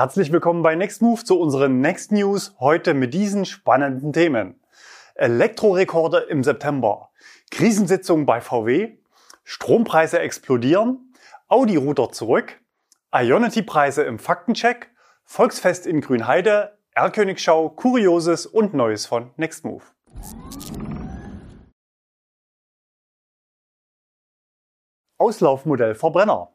Herzlich willkommen bei Nextmove zu unseren Next News. Heute mit diesen spannenden Themen. Elektrorekorde im September, Krisensitzung bei VW, Strompreise explodieren, Audi-Router zurück, Ionity-Preise im Faktencheck, Volksfest in Grünheide, Erlkönigschau, Kurioses und Neues von Nextmove. Auslaufmodell Verbrenner.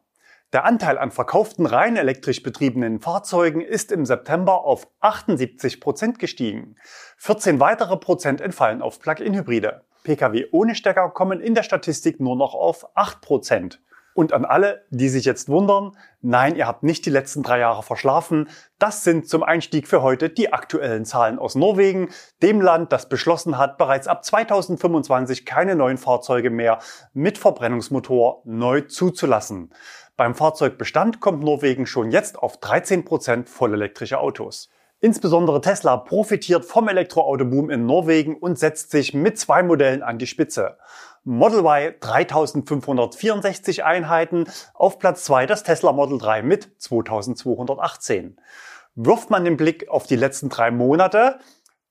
Der Anteil an verkauften rein elektrisch betriebenen Fahrzeugen ist im September auf 78 Prozent gestiegen. 14 weitere Prozent entfallen auf Plug-in-Hybride. Pkw ohne Stecker kommen in der Statistik nur noch auf 8 Prozent. Und an alle, die sich jetzt wundern, nein, ihr habt nicht die letzten drei Jahre verschlafen. Das sind zum Einstieg für heute die aktuellen Zahlen aus Norwegen, dem Land, das beschlossen hat, bereits ab 2025 keine neuen Fahrzeuge mehr mit Verbrennungsmotor neu zuzulassen. Beim Fahrzeugbestand kommt Norwegen schon jetzt auf 13 Prozent vollelektrische Autos. Insbesondere Tesla profitiert vom Elektroautoboom in Norwegen und setzt sich mit zwei Modellen an die Spitze. Model Y 3564 Einheiten, auf Platz 2 das Tesla Model 3 mit 2218. Wirft man den Blick auf die letzten drei Monate,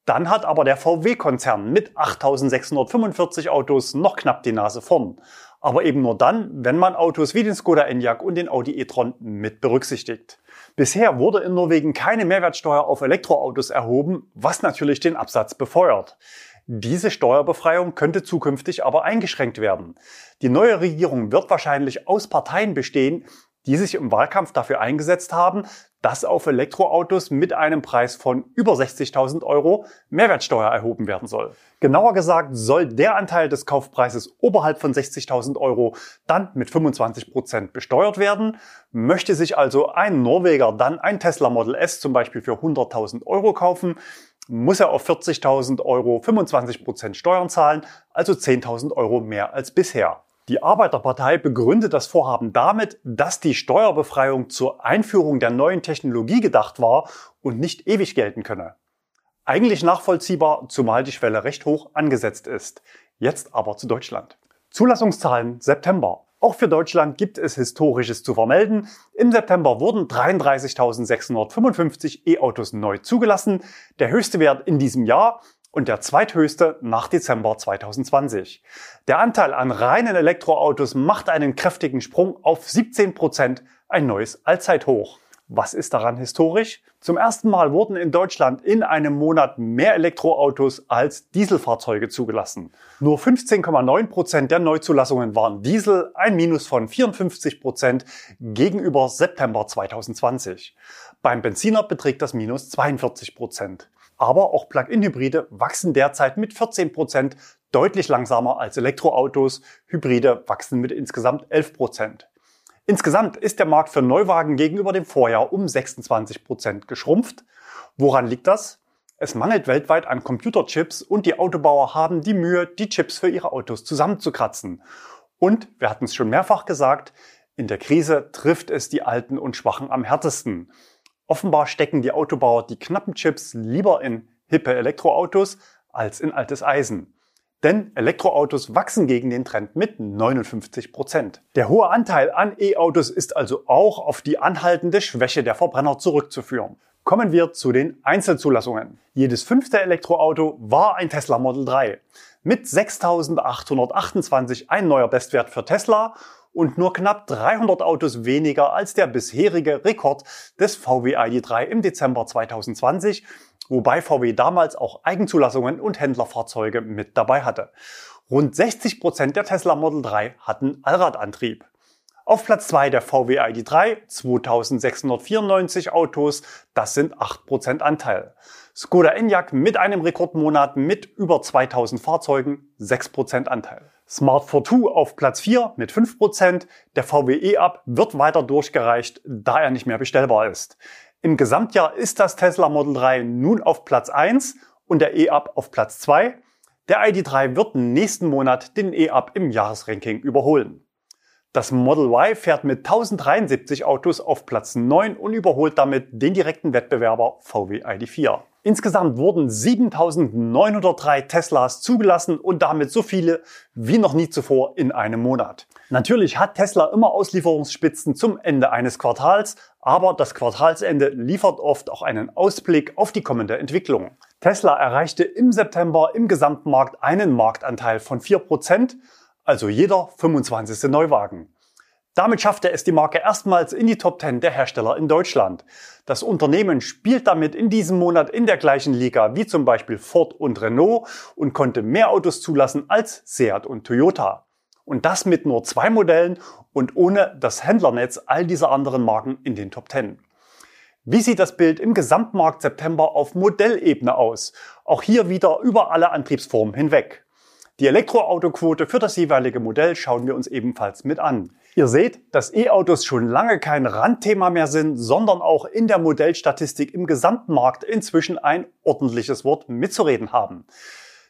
dann hat aber der VW-Konzern mit 8645 Autos noch knapp die Nase vorn. Aber eben nur dann, wenn man Autos wie den Skoda Enyaq und den Audi e-tron mit berücksichtigt. Bisher wurde in Norwegen keine Mehrwertsteuer auf Elektroautos erhoben, was natürlich den Absatz befeuert. Diese Steuerbefreiung könnte zukünftig aber eingeschränkt werden. Die neue Regierung wird wahrscheinlich aus Parteien bestehen, die sich im Wahlkampf dafür eingesetzt haben, dass auf Elektroautos mit einem Preis von über 60.000 Euro Mehrwertsteuer erhoben werden soll. Genauer gesagt soll der Anteil des Kaufpreises oberhalb von 60.000 Euro dann mit 25 Prozent besteuert werden. Möchte sich also ein Norweger dann ein Tesla Model S zum Beispiel für 100.000 Euro kaufen, muss er auf 40.000 Euro 25 Prozent Steuern zahlen, also 10.000 Euro mehr als bisher. Die Arbeiterpartei begründet das Vorhaben damit, dass die Steuerbefreiung zur Einführung der neuen Technologie gedacht war und nicht ewig gelten könne. Eigentlich nachvollziehbar, zumal die Schwelle recht hoch angesetzt ist. Jetzt aber zu Deutschland. Zulassungszahlen September. Auch für Deutschland gibt es Historisches zu vermelden. Im September wurden 33.655 E-Autos neu zugelassen, der höchste Wert in diesem Jahr und der zweithöchste nach Dezember 2020. Der Anteil an reinen Elektroautos macht einen kräftigen Sprung auf 17 Prozent, ein neues Allzeithoch. Was ist daran historisch? Zum ersten Mal wurden in Deutschland in einem Monat mehr Elektroautos als Dieselfahrzeuge zugelassen. Nur 15,9 Prozent der Neuzulassungen waren Diesel, ein Minus von 54 Prozent gegenüber September 2020. Beim Benziner beträgt das Minus 42 Prozent. Aber auch Plug-in-Hybride wachsen derzeit mit 14 Prozent deutlich langsamer als Elektroautos. Hybride wachsen mit insgesamt 11 Prozent. Insgesamt ist der Markt für Neuwagen gegenüber dem Vorjahr um 26 Prozent geschrumpft. Woran liegt das? Es mangelt weltweit an Computerchips und die Autobauer haben die Mühe, die Chips für ihre Autos zusammenzukratzen. Und, wir hatten es schon mehrfach gesagt, in der Krise trifft es die Alten und Schwachen am härtesten. Offenbar stecken die Autobauer die knappen Chips lieber in hippe Elektroautos als in altes Eisen. Denn Elektroautos wachsen gegen den Trend mit 59 Prozent. Der hohe Anteil an E-Autos ist also auch auf die anhaltende Schwäche der Verbrenner zurückzuführen. Kommen wir zu den Einzelzulassungen. Jedes fünfte Elektroauto war ein Tesla Model 3. Mit 6.828 ein neuer Bestwert für Tesla und nur knapp 300 Autos weniger als der bisherige Rekord des VW ID3 im Dezember 2020 wobei VW damals auch Eigenzulassungen und Händlerfahrzeuge mit dabei hatte. Rund 60 Prozent der Tesla Model 3 hatten Allradantrieb. Auf Platz 2 der VW ID3, 2694 Autos, das sind 8% Anteil. Skoda Enyaq mit einem Rekordmonat mit über 2000 Fahrzeugen, 6% Anteil. Smart Fortwo auf Platz 4 mit 5%, der VW E-Up wird weiter durchgereicht, da er nicht mehr bestellbar ist. Im Gesamtjahr ist das Tesla Model 3 nun auf Platz 1 und der E-Up auf Platz 2. Der ID3 wird nächsten Monat den E-Up im Jahresranking überholen. Das Model Y fährt mit 1073 Autos auf Platz 9 und überholt damit den direkten Wettbewerber VW ID4. Insgesamt wurden 7903 Teslas zugelassen und damit so viele wie noch nie zuvor in einem Monat. Natürlich hat Tesla immer Auslieferungsspitzen zum Ende eines Quartals, Aber das Quartalsende liefert oft auch einen Ausblick auf die kommende Entwicklung. Tesla erreichte im September im Gesamtmarkt einen Marktanteil von 4%, also jeder 25. Neuwagen. Damit schaffte es die Marke erstmals in die Top 10 der Hersteller in Deutschland. Das Unternehmen spielt damit in diesem Monat in der gleichen Liga wie zum Beispiel Ford und Renault und konnte mehr Autos zulassen als Seat und Toyota. Und das mit nur zwei Modellen und ohne das Händlernetz all dieser anderen Marken in den Top 10. Wie sieht das Bild im Gesamtmarkt September auf Modellebene aus? Auch hier wieder über alle Antriebsformen hinweg. Die Elektroautoquote für das jeweilige Modell schauen wir uns ebenfalls mit an. Ihr seht, dass E-Autos schon lange kein Randthema mehr sind, sondern auch in der Modellstatistik im Gesamtmarkt inzwischen ein ordentliches Wort mitzureden haben.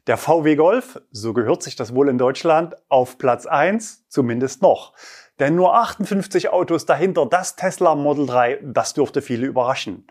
Der VW Golf, so gehört sich das wohl in Deutschland, auf Platz 1, zumindest noch. Denn nur 58 Autos dahinter das Tesla Model 3, das dürfte viele überraschen.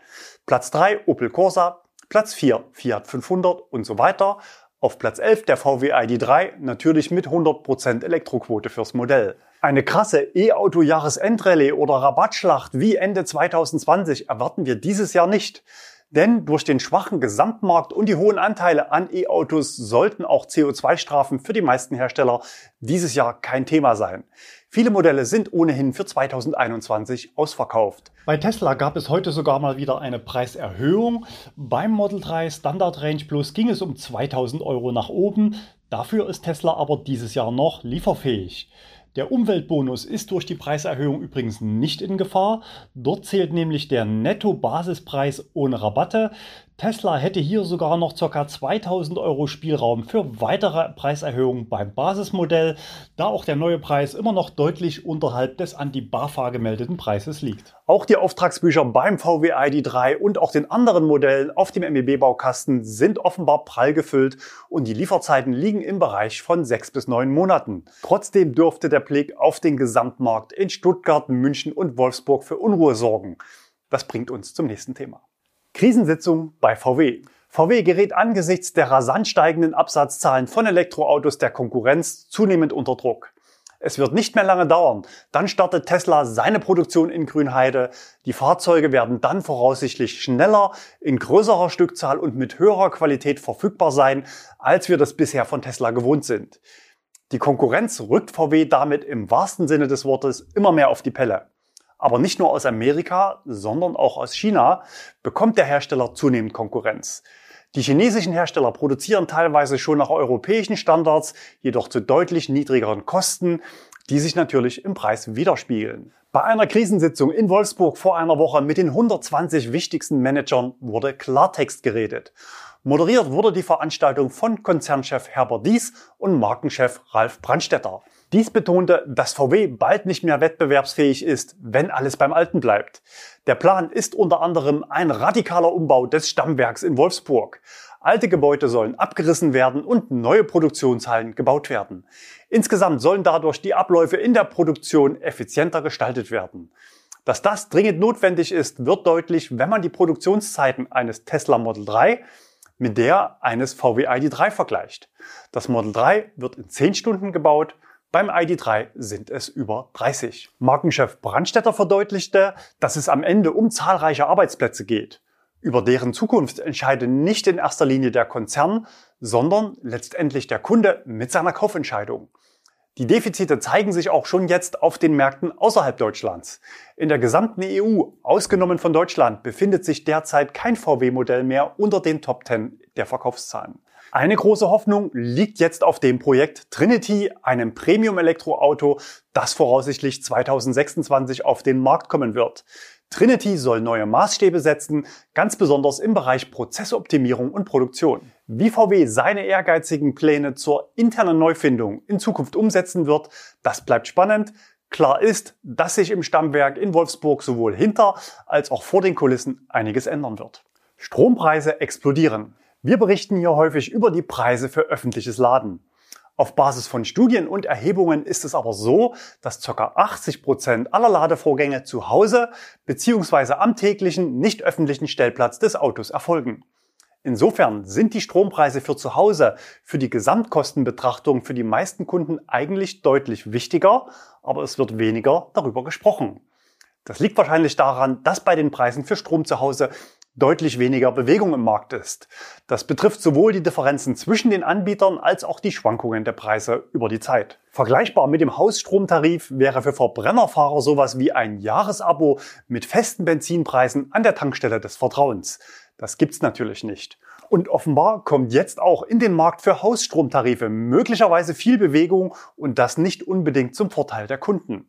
Platz 3 Opel Corsa, Platz 4 Fiat 500 und so weiter. Auf Platz 11 der VW ID3, natürlich mit 100% Elektroquote fürs Modell. Eine krasse E-Auto-Jahresendrallye oder Rabattschlacht wie Ende 2020 erwarten wir dieses Jahr nicht. Denn durch den schwachen Gesamtmarkt und die hohen Anteile an E-Autos sollten auch CO2-Strafen für die meisten Hersteller dieses Jahr kein Thema sein. Viele Modelle sind ohnehin für 2021 ausverkauft. Bei Tesla gab es heute sogar mal wieder eine Preiserhöhung. Beim Model 3 Standard Range Plus ging es um 2000 Euro nach oben. Dafür ist Tesla aber dieses Jahr noch lieferfähig. Der Umweltbonus ist durch die Preiserhöhung übrigens nicht in Gefahr. Dort zählt nämlich der Netto-Basispreis ohne Rabatte. Tesla hätte hier sogar noch ca. 2000 Euro Spielraum für weitere Preiserhöhungen beim Basismodell, da auch der neue Preis immer noch deutlich unterhalb des an die BAFA gemeldeten Preises liegt. Auch die Auftragsbücher beim VW ID3 und auch den anderen Modellen auf dem MEB-Baukasten sind offenbar prall gefüllt und die Lieferzeiten liegen im Bereich von sechs bis neun Monaten. Trotzdem dürfte der Blick auf den Gesamtmarkt in Stuttgart, München und Wolfsburg für Unruhe sorgen. Das bringt uns zum nächsten Thema. Krisensitzung bei VW. VW gerät angesichts der rasant steigenden Absatzzahlen von Elektroautos der Konkurrenz zunehmend unter Druck. Es wird nicht mehr lange dauern. Dann startet Tesla seine Produktion in Grünheide. Die Fahrzeuge werden dann voraussichtlich schneller, in größerer Stückzahl und mit höherer Qualität verfügbar sein, als wir das bisher von Tesla gewohnt sind. Die Konkurrenz rückt VW damit im wahrsten Sinne des Wortes immer mehr auf die Pelle aber nicht nur aus Amerika, sondern auch aus China, bekommt der Hersteller zunehmend Konkurrenz. Die chinesischen Hersteller produzieren teilweise schon nach europäischen Standards, jedoch zu deutlich niedrigeren Kosten, die sich natürlich im Preis widerspiegeln. Bei einer Krisensitzung in Wolfsburg vor einer Woche mit den 120 wichtigsten Managern wurde Klartext geredet. Moderiert wurde die Veranstaltung von Konzernchef Herbert Dies und Markenchef Ralf Brandstetter. Dies betonte, dass VW bald nicht mehr wettbewerbsfähig ist, wenn alles beim Alten bleibt. Der Plan ist unter anderem ein radikaler Umbau des Stammwerks in Wolfsburg. Alte Gebäude sollen abgerissen werden und neue Produktionshallen gebaut werden. Insgesamt sollen dadurch die Abläufe in der Produktion effizienter gestaltet werden. Dass das dringend notwendig ist, wird deutlich, wenn man die Produktionszeiten eines Tesla Model 3 mit der eines VW ID3 vergleicht. Das Model 3 wird in 10 Stunden gebaut, beim ID3 sind es über 30. Markenchef Brandstetter verdeutlichte, dass es am Ende um zahlreiche Arbeitsplätze geht. Über deren Zukunft entscheidet nicht in erster Linie der Konzern, sondern letztendlich der Kunde mit seiner Kaufentscheidung. Die Defizite zeigen sich auch schon jetzt auf den Märkten außerhalb Deutschlands. In der gesamten EU, ausgenommen von Deutschland, befindet sich derzeit kein VW-Modell mehr unter den Top 10 der Verkaufszahlen. Eine große Hoffnung liegt jetzt auf dem Projekt Trinity, einem Premium-Elektroauto, das voraussichtlich 2026 auf den Markt kommen wird. Trinity soll neue Maßstäbe setzen, ganz besonders im Bereich Prozessoptimierung und Produktion. Wie VW seine ehrgeizigen Pläne zur internen Neufindung in Zukunft umsetzen wird, das bleibt spannend. Klar ist, dass sich im Stammwerk in Wolfsburg sowohl hinter als auch vor den Kulissen einiges ändern wird. Strompreise explodieren. Wir berichten hier häufig über die Preise für öffentliches Laden. Auf Basis von Studien und Erhebungen ist es aber so, dass ca. 80 Prozent aller Ladevorgänge zu Hause bzw. am täglichen nicht öffentlichen Stellplatz des Autos erfolgen. Insofern sind die Strompreise für zu Hause für die Gesamtkostenbetrachtung für die meisten Kunden eigentlich deutlich wichtiger, aber es wird weniger darüber gesprochen. Das liegt wahrscheinlich daran, dass bei den Preisen für Strom zu Hause deutlich weniger Bewegung im Markt ist. Das betrifft sowohl die Differenzen zwischen den Anbietern als auch die Schwankungen der Preise über die Zeit. Vergleichbar mit dem Hausstromtarif wäre für Verbrennerfahrer sowas wie ein Jahresabo mit festen Benzinpreisen an der Tankstelle des Vertrauens. Das gibt's natürlich nicht. Und offenbar kommt jetzt auch in den Markt für Hausstromtarife möglicherweise viel Bewegung und das nicht unbedingt zum Vorteil der Kunden.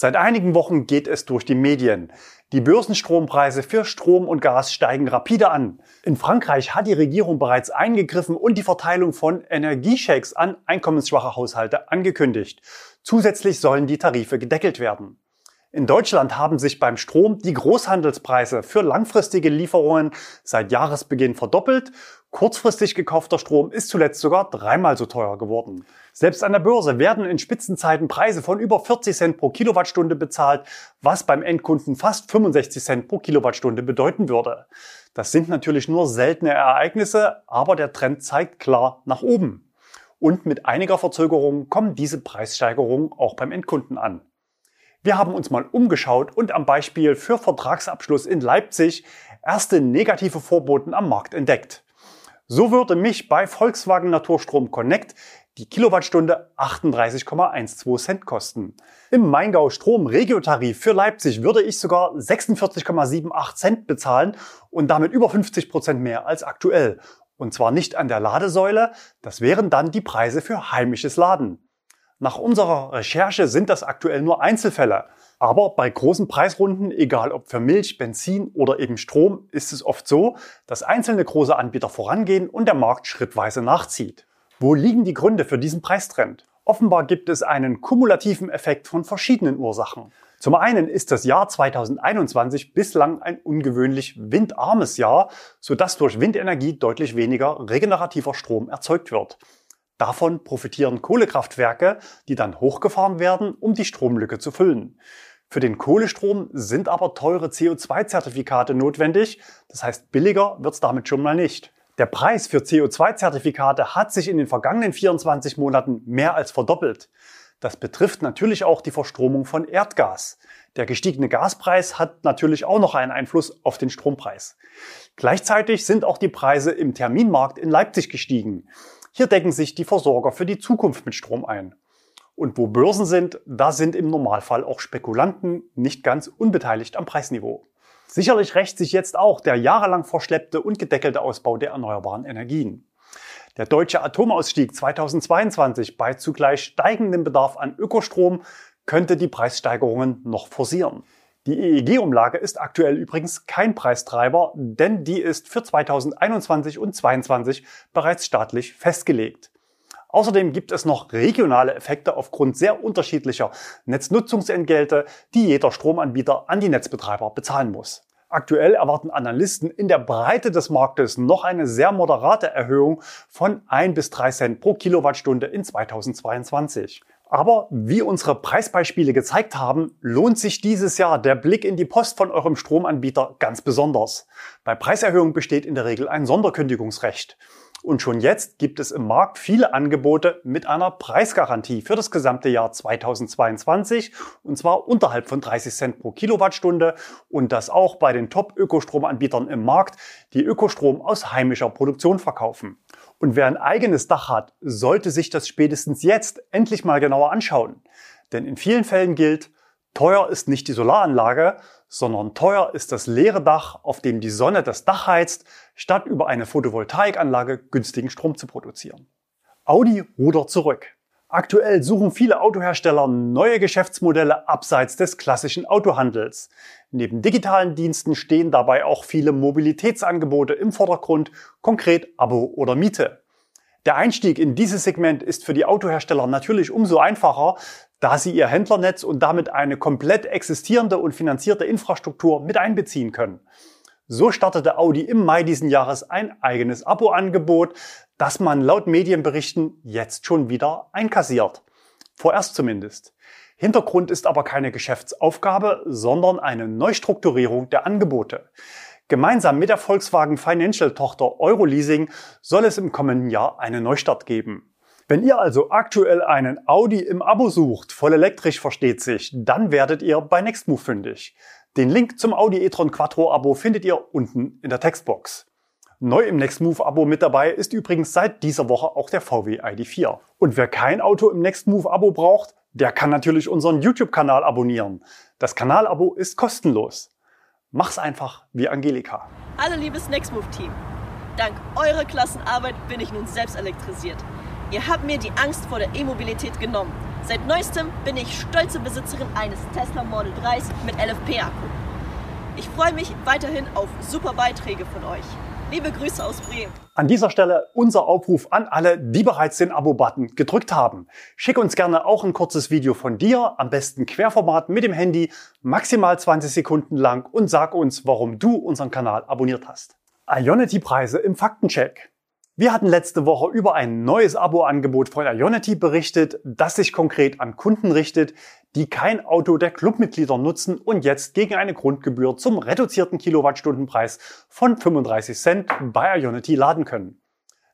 Seit einigen Wochen geht es durch die Medien. Die Börsenstrompreise für Strom und Gas steigen rapide an. In Frankreich hat die Regierung bereits eingegriffen und die Verteilung von Energieshakes an einkommensschwache Haushalte angekündigt. Zusätzlich sollen die Tarife gedeckelt werden. In Deutschland haben sich beim Strom die Großhandelspreise für langfristige Lieferungen seit Jahresbeginn verdoppelt. Kurzfristig gekaufter Strom ist zuletzt sogar dreimal so teuer geworden. Selbst an der Börse werden in Spitzenzeiten Preise von über 40 Cent pro Kilowattstunde bezahlt, was beim Endkunden fast 65 Cent pro Kilowattstunde bedeuten würde. Das sind natürlich nur seltene Ereignisse, aber der Trend zeigt klar nach oben. Und mit einiger Verzögerung kommen diese Preissteigerungen auch beim Endkunden an. Wir haben uns mal umgeschaut und am Beispiel für Vertragsabschluss in Leipzig erste negative Vorboten am Markt entdeckt. So würde mich bei Volkswagen Naturstrom Connect die Kilowattstunde 38,12 Cent kosten. Im Maingau Strom Regiotarif für Leipzig würde ich sogar 46,78 Cent bezahlen und damit über 50 Prozent mehr als aktuell. Und zwar nicht an der Ladesäule, das wären dann die Preise für heimisches Laden. Nach unserer Recherche sind das aktuell nur Einzelfälle. Aber bei großen Preisrunden, egal ob für Milch, Benzin oder eben Strom, ist es oft so, dass einzelne große Anbieter vorangehen und der Markt schrittweise nachzieht. Wo liegen die Gründe für diesen Preistrend? Offenbar gibt es einen kumulativen Effekt von verschiedenen Ursachen. Zum einen ist das Jahr 2021 bislang ein ungewöhnlich windarmes Jahr, sodass durch Windenergie deutlich weniger regenerativer Strom erzeugt wird. Davon profitieren Kohlekraftwerke, die dann hochgefahren werden, um die Stromlücke zu füllen. Für den Kohlestrom sind aber teure CO2-Zertifikate notwendig, das heißt billiger wird es damit schon mal nicht. Der Preis für CO2-Zertifikate hat sich in den vergangenen 24 Monaten mehr als verdoppelt. Das betrifft natürlich auch die Verstromung von Erdgas. Der gestiegene Gaspreis hat natürlich auch noch einen Einfluss auf den Strompreis. Gleichzeitig sind auch die Preise im Terminmarkt in Leipzig gestiegen. Hier decken sich die Versorger für die Zukunft mit Strom ein. Und wo Börsen sind, da sind im Normalfall auch Spekulanten nicht ganz unbeteiligt am Preisniveau. Sicherlich rächt sich jetzt auch der jahrelang verschleppte und gedeckelte Ausbau der erneuerbaren Energien. Der deutsche Atomausstieg 2022 bei zugleich steigendem Bedarf an Ökostrom könnte die Preissteigerungen noch forcieren. Die EEG-Umlage ist aktuell übrigens kein Preistreiber, denn die ist für 2021 und 2022 bereits staatlich festgelegt. Außerdem gibt es noch regionale Effekte aufgrund sehr unterschiedlicher Netznutzungsentgelte, die jeder Stromanbieter an die Netzbetreiber bezahlen muss. Aktuell erwarten Analysten in der Breite des Marktes noch eine sehr moderate Erhöhung von 1 bis 3 Cent pro Kilowattstunde in 2022. Aber wie unsere Preisbeispiele gezeigt haben, lohnt sich dieses Jahr der Blick in die Post von eurem Stromanbieter ganz besonders. Bei Preiserhöhungen besteht in der Regel ein Sonderkündigungsrecht. Und schon jetzt gibt es im Markt viele Angebote mit einer Preisgarantie für das gesamte Jahr 2022 und zwar unterhalb von 30 Cent pro Kilowattstunde und das auch bei den Top-Ökostromanbietern im Markt, die Ökostrom aus heimischer Produktion verkaufen. Und wer ein eigenes Dach hat, sollte sich das spätestens jetzt endlich mal genauer anschauen. Denn in vielen Fällen gilt, teuer ist nicht die Solaranlage, sondern teuer ist das leere Dach, auf dem die Sonne das Dach heizt, statt über eine Photovoltaikanlage günstigen Strom zu produzieren. Audi rudert zurück. Aktuell suchen viele Autohersteller neue Geschäftsmodelle abseits des klassischen Autohandels. Neben digitalen Diensten stehen dabei auch viele Mobilitätsangebote im Vordergrund, konkret Abo oder Miete. Der Einstieg in dieses Segment ist für die Autohersteller natürlich umso einfacher, da sie ihr Händlernetz und damit eine komplett existierende und finanzierte Infrastruktur mit einbeziehen können. So startete Audi im Mai diesen Jahres ein eigenes Abo-Angebot, das man laut Medienberichten jetzt schon wieder einkassiert. Vorerst zumindest. Hintergrund ist aber keine Geschäftsaufgabe, sondern eine Neustrukturierung der Angebote. Gemeinsam mit der Volkswagen Financial Tochter Euroleasing soll es im kommenden Jahr einen Neustart geben. Wenn ihr also aktuell einen Audi im Abo sucht, voll elektrisch versteht sich, dann werdet ihr bei Nextmove fündig. Den Link zum Audi e-tron Quattro Abo findet ihr unten in der Textbox. Neu im Nextmove-Abo mit dabei ist übrigens seit dieser Woche auch der VW ID4. Und wer kein Auto im Nextmove-Abo braucht, der kann natürlich unseren YouTube-Kanal abonnieren. Das Kanalabo ist kostenlos. Mach's einfach wie Angelika. Hallo liebes Nextmove-Team. Dank eurer Klassenarbeit bin ich nun selbst elektrisiert. Ihr habt mir die Angst vor der E-Mobilität genommen. Seit neuestem bin ich stolze Besitzerin eines Tesla Model 3 mit LFP-Akku. Ich freue mich weiterhin auf super Beiträge von euch. Liebe Grüße aus Bremen. An dieser Stelle unser Aufruf an alle, die bereits den Abo-Button gedrückt haben. Schick uns gerne auch ein kurzes Video von dir, am besten Querformat mit dem Handy, maximal 20 Sekunden lang und sag uns, warum du unseren Kanal abonniert hast. Ionity-Preise im Faktencheck. Wir hatten letzte Woche über ein neues Abo-Angebot von Ionity berichtet, das sich konkret an Kunden richtet, die kein Auto der Clubmitglieder nutzen und jetzt gegen eine Grundgebühr zum reduzierten Kilowattstundenpreis von 35 Cent bei Ionity laden können.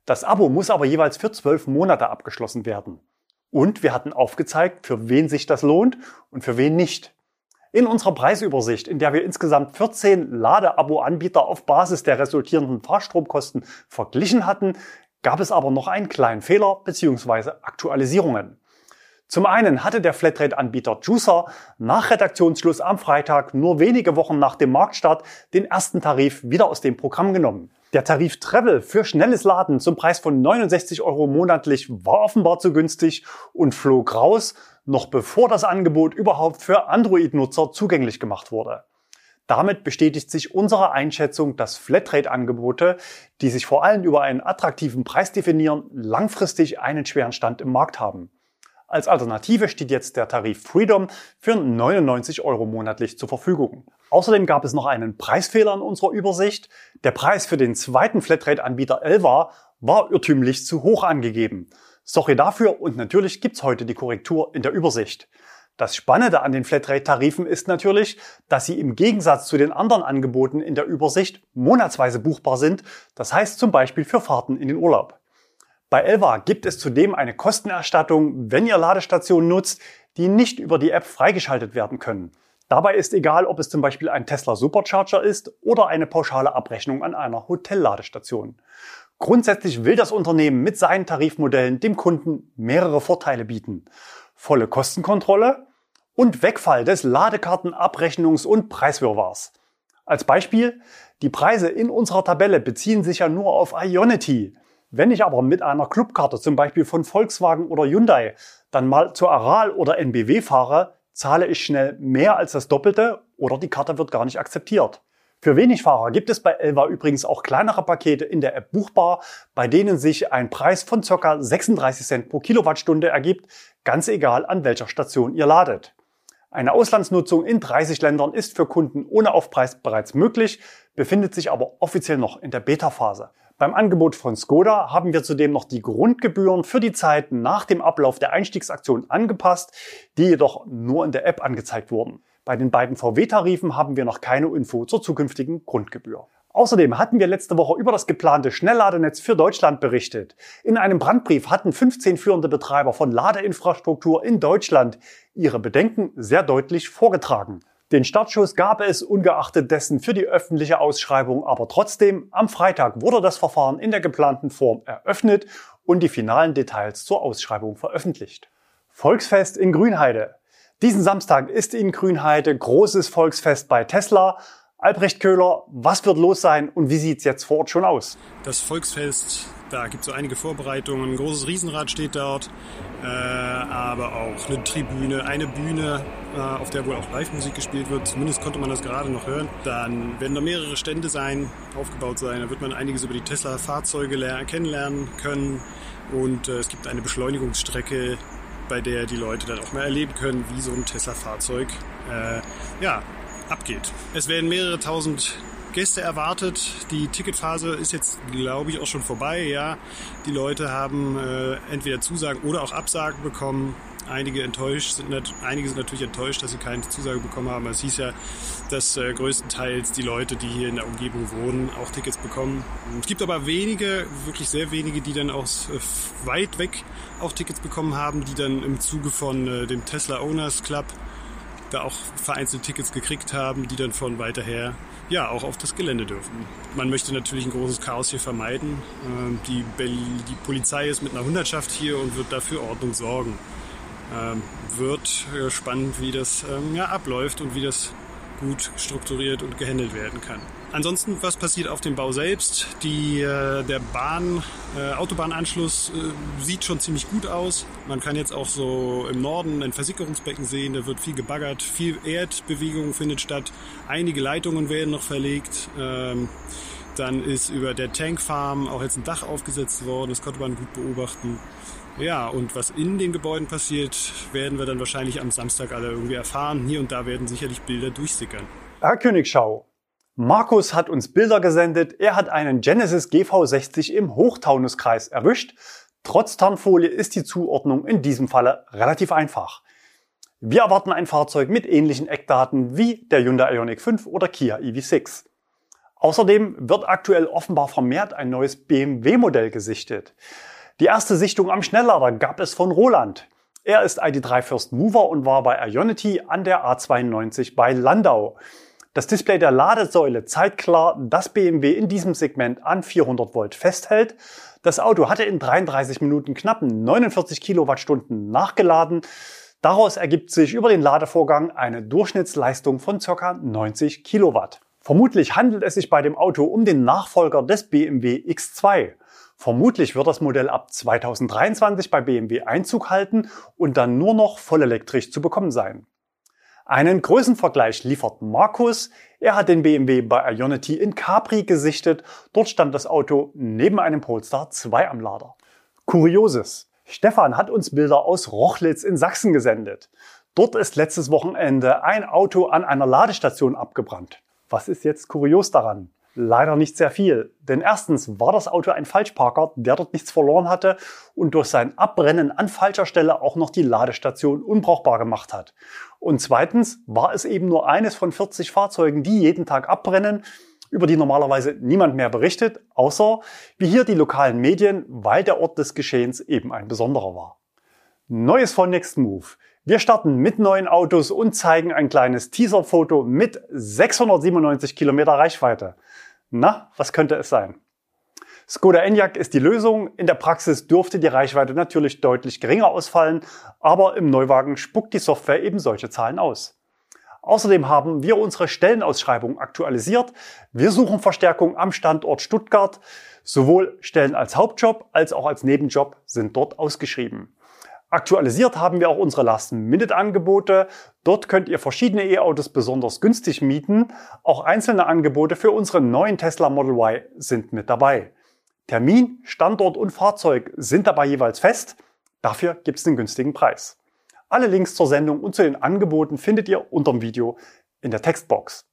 Das Abo muss aber jeweils für 12 Monate abgeschlossen werden. Und wir hatten aufgezeigt, für wen sich das lohnt und für wen nicht. In unserer Preisübersicht, in der wir insgesamt 14 Ladeabo-Anbieter auf Basis der resultierenden Fahrstromkosten verglichen hatten, gab es aber noch einen kleinen Fehler bzw. Aktualisierungen. Zum einen hatte der Flatrate-Anbieter Juicer nach Redaktionsschluss am Freitag nur wenige Wochen nach dem Marktstart den ersten Tarif wieder aus dem Programm genommen. Der Tarif Travel für schnelles Laden zum Preis von 69 Euro monatlich war offenbar zu günstig und flog raus, noch bevor das Angebot überhaupt für Android-Nutzer zugänglich gemacht wurde. Damit bestätigt sich unsere Einschätzung, dass Flatrate-Angebote, die sich vor allem über einen attraktiven Preis definieren, langfristig einen schweren Stand im Markt haben. Als Alternative steht jetzt der Tarif Freedom für 99 Euro monatlich zur Verfügung. Außerdem gab es noch einen Preisfehler in unserer Übersicht. Der Preis für den zweiten Flatrate-Anbieter Elva war irrtümlich zu hoch angegeben. Sorry dafür und natürlich gibt's heute die Korrektur in der Übersicht. Das Spannende an den Flatrate-Tarifen ist natürlich, dass sie im Gegensatz zu den anderen Angeboten in der Übersicht monatsweise buchbar sind, das heißt zum Beispiel für Fahrten in den Urlaub. Bei Elva gibt es zudem eine Kostenerstattung, wenn ihr Ladestationen nutzt, die nicht über die App freigeschaltet werden können. Dabei ist egal, ob es zum Beispiel ein Tesla Supercharger ist oder eine pauschale Abrechnung an einer Hotelladestation. Grundsätzlich will das Unternehmen mit seinen Tarifmodellen dem Kunden mehrere Vorteile bieten. Volle Kostenkontrolle und Wegfall des Ladekartenabrechnungs- und Preiswirrwarrs. Als Beispiel, die Preise in unserer Tabelle beziehen sich ja nur auf Ionity. Wenn ich aber mit einer Clubkarte, zum Beispiel von Volkswagen oder Hyundai, dann mal zu Aral oder NBW fahre, zahle ich schnell mehr als das Doppelte oder die Karte wird gar nicht akzeptiert. Für Wenigfahrer gibt es bei Elva übrigens auch kleinere Pakete in der App buchbar, bei denen sich ein Preis von ca. 36 Cent pro Kilowattstunde ergibt, ganz egal an welcher Station ihr ladet. Eine Auslandsnutzung in 30 Ländern ist für Kunden ohne Aufpreis bereits möglich, befindet sich aber offiziell noch in der Beta-Phase. Beim Angebot von Skoda haben wir zudem noch die Grundgebühren für die Zeit nach dem Ablauf der Einstiegsaktion angepasst, die jedoch nur in der App angezeigt wurden. Bei den beiden VW-Tarifen haben wir noch keine Info zur zukünftigen Grundgebühr. Außerdem hatten wir letzte Woche über das geplante Schnellladenetz für Deutschland berichtet. In einem Brandbrief hatten 15 führende Betreiber von Ladeinfrastruktur in Deutschland ihre Bedenken sehr deutlich vorgetragen. Den Startschuss gab es ungeachtet dessen für die öffentliche Ausschreibung, aber trotzdem am Freitag wurde das Verfahren in der geplanten Form eröffnet und die finalen Details zur Ausschreibung veröffentlicht. Volksfest in Grünheide. Diesen Samstag ist in Grünheide großes Volksfest bei Tesla. Albrecht Köhler, was wird los sein und wie sieht es jetzt vor Ort schon aus? Das Volksfest, da gibt es so einige Vorbereitungen. Ein großes Riesenrad steht dort, äh, aber auch eine Tribüne, eine Bühne, auf der wohl auch Live-Musik gespielt wird. Zumindest konnte man das gerade noch hören. Dann werden da mehrere Stände sein, aufgebaut sein. Da wird man einiges über die Tesla-Fahrzeuge kennenlernen können. Und äh, es gibt eine Beschleunigungsstrecke bei der die Leute dann auch mal erleben können, wie so ein Tesla-Fahrzeug äh, ja, abgeht. Es werden mehrere tausend Gäste erwartet. Die Ticketphase ist jetzt, glaube ich, auch schon vorbei. Ja, die Leute haben äh, entweder Zusagen oder auch Absagen bekommen. Einige enttäuscht sind, einige sind natürlich enttäuscht, dass sie keine Zusage bekommen haben. Es hieß ja, dass äh, größtenteils die Leute, die hier in der Umgebung wohnen, auch Tickets bekommen. Es gibt aber wenige, wirklich sehr wenige, die dann auch äh, weit weg auch Tickets bekommen haben, die dann im Zuge von äh, dem Tesla Owners Club da auch vereinzelt Tickets gekriegt haben, die dann von weiter her ja auch auf das Gelände dürfen. Man möchte natürlich ein großes Chaos hier vermeiden. Ähm, die, die Polizei ist mit einer Hundertschaft hier und wird dafür Ordnung sorgen. Ähm, wird äh, spannend, wie das ähm, ja, abläuft und wie das gut strukturiert und gehandelt werden kann. Ansonsten, was passiert auf dem Bau selbst? Die, äh, der Bahn, äh, Autobahnanschluss sieht schon ziemlich gut aus. Man kann jetzt auch so im Norden ein Versickerungsbecken sehen, da wird viel gebaggert, viel Erdbewegung findet statt, einige Leitungen werden noch verlegt. Dann ist über der Tankfarm auch jetzt ein Dach aufgesetzt worden, das konnte man gut beobachten. Ja, und was in den Gebäuden passiert, werden wir dann wahrscheinlich am Samstag alle irgendwie erfahren. Hier und da werden sicherlich Bilder durchsickern. Herr Königschau, Markus hat uns Bilder gesendet. Er hat einen Genesis GV60 im Hochtaunuskreis erwischt. Trotz Tarnfolie ist die Zuordnung in diesem Falle relativ einfach. Wir erwarten ein Fahrzeug mit ähnlichen Eckdaten wie der Hyundai Ioniq 5 oder Kia EV6. Außerdem wird aktuell offenbar vermehrt ein neues BMW-Modell gesichtet. Die erste Sichtung am Schnelllader gab es von Roland. Er ist ID3 First Mover und war bei Ionity an der A92 bei Landau. Das Display der Ladesäule zeigt klar, dass BMW in diesem Segment an 400 Volt festhält. Das Auto hatte in 33 Minuten knapp 49 Kilowattstunden nachgeladen. Daraus ergibt sich über den Ladevorgang eine Durchschnittsleistung von ca. 90 Kilowatt. Vermutlich handelt es sich bei dem Auto um den Nachfolger des BMW X2. Vermutlich wird das Modell ab 2023 bei BMW Einzug halten und dann nur noch vollelektrisch zu bekommen sein. Einen Größenvergleich liefert Markus. Er hat den BMW bei Ionity in Capri gesichtet. Dort stand das Auto neben einem Polestar 2 am Lader. Kurioses. Stefan hat uns Bilder aus Rochlitz in Sachsen gesendet. Dort ist letztes Wochenende ein Auto an einer Ladestation abgebrannt. Was ist jetzt kurios daran? Leider nicht sehr viel, denn erstens war das Auto ein Falschparker, der dort nichts verloren hatte und durch sein Abbrennen an falscher Stelle auch noch die Ladestation unbrauchbar gemacht hat. Und zweitens war es eben nur eines von 40 Fahrzeugen, die jeden Tag abbrennen, über die normalerweise niemand mehr berichtet, außer wie hier die lokalen Medien, weil der Ort des Geschehens eben ein besonderer war. Neues von Next Move. Wir starten mit neuen Autos und zeigen ein kleines Teaser-Foto mit 697 Kilometer Reichweite. Na, was könnte es sein? Skoda Enyaq ist die Lösung. In der Praxis dürfte die Reichweite natürlich deutlich geringer ausfallen, aber im Neuwagen spuckt die Software eben solche Zahlen aus. Außerdem haben wir unsere Stellenausschreibung aktualisiert. Wir suchen Verstärkung am Standort Stuttgart. Sowohl Stellen als Hauptjob als auch als Nebenjob sind dort ausgeschrieben. Aktualisiert haben wir auch unsere Last-Minute-Angebote. Dort könnt ihr verschiedene E-Autos besonders günstig mieten. Auch einzelne Angebote für unseren neuen Tesla Model Y sind mit dabei. Termin, Standort und Fahrzeug sind dabei jeweils fest. Dafür gibt es einen günstigen Preis. Alle Links zur Sendung und zu den Angeboten findet ihr unter dem Video in der Textbox.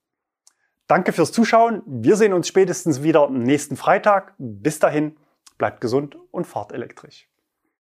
Danke fürs Zuschauen. Wir sehen uns spätestens wieder nächsten Freitag. Bis dahin, bleibt gesund und fahrt elektrisch.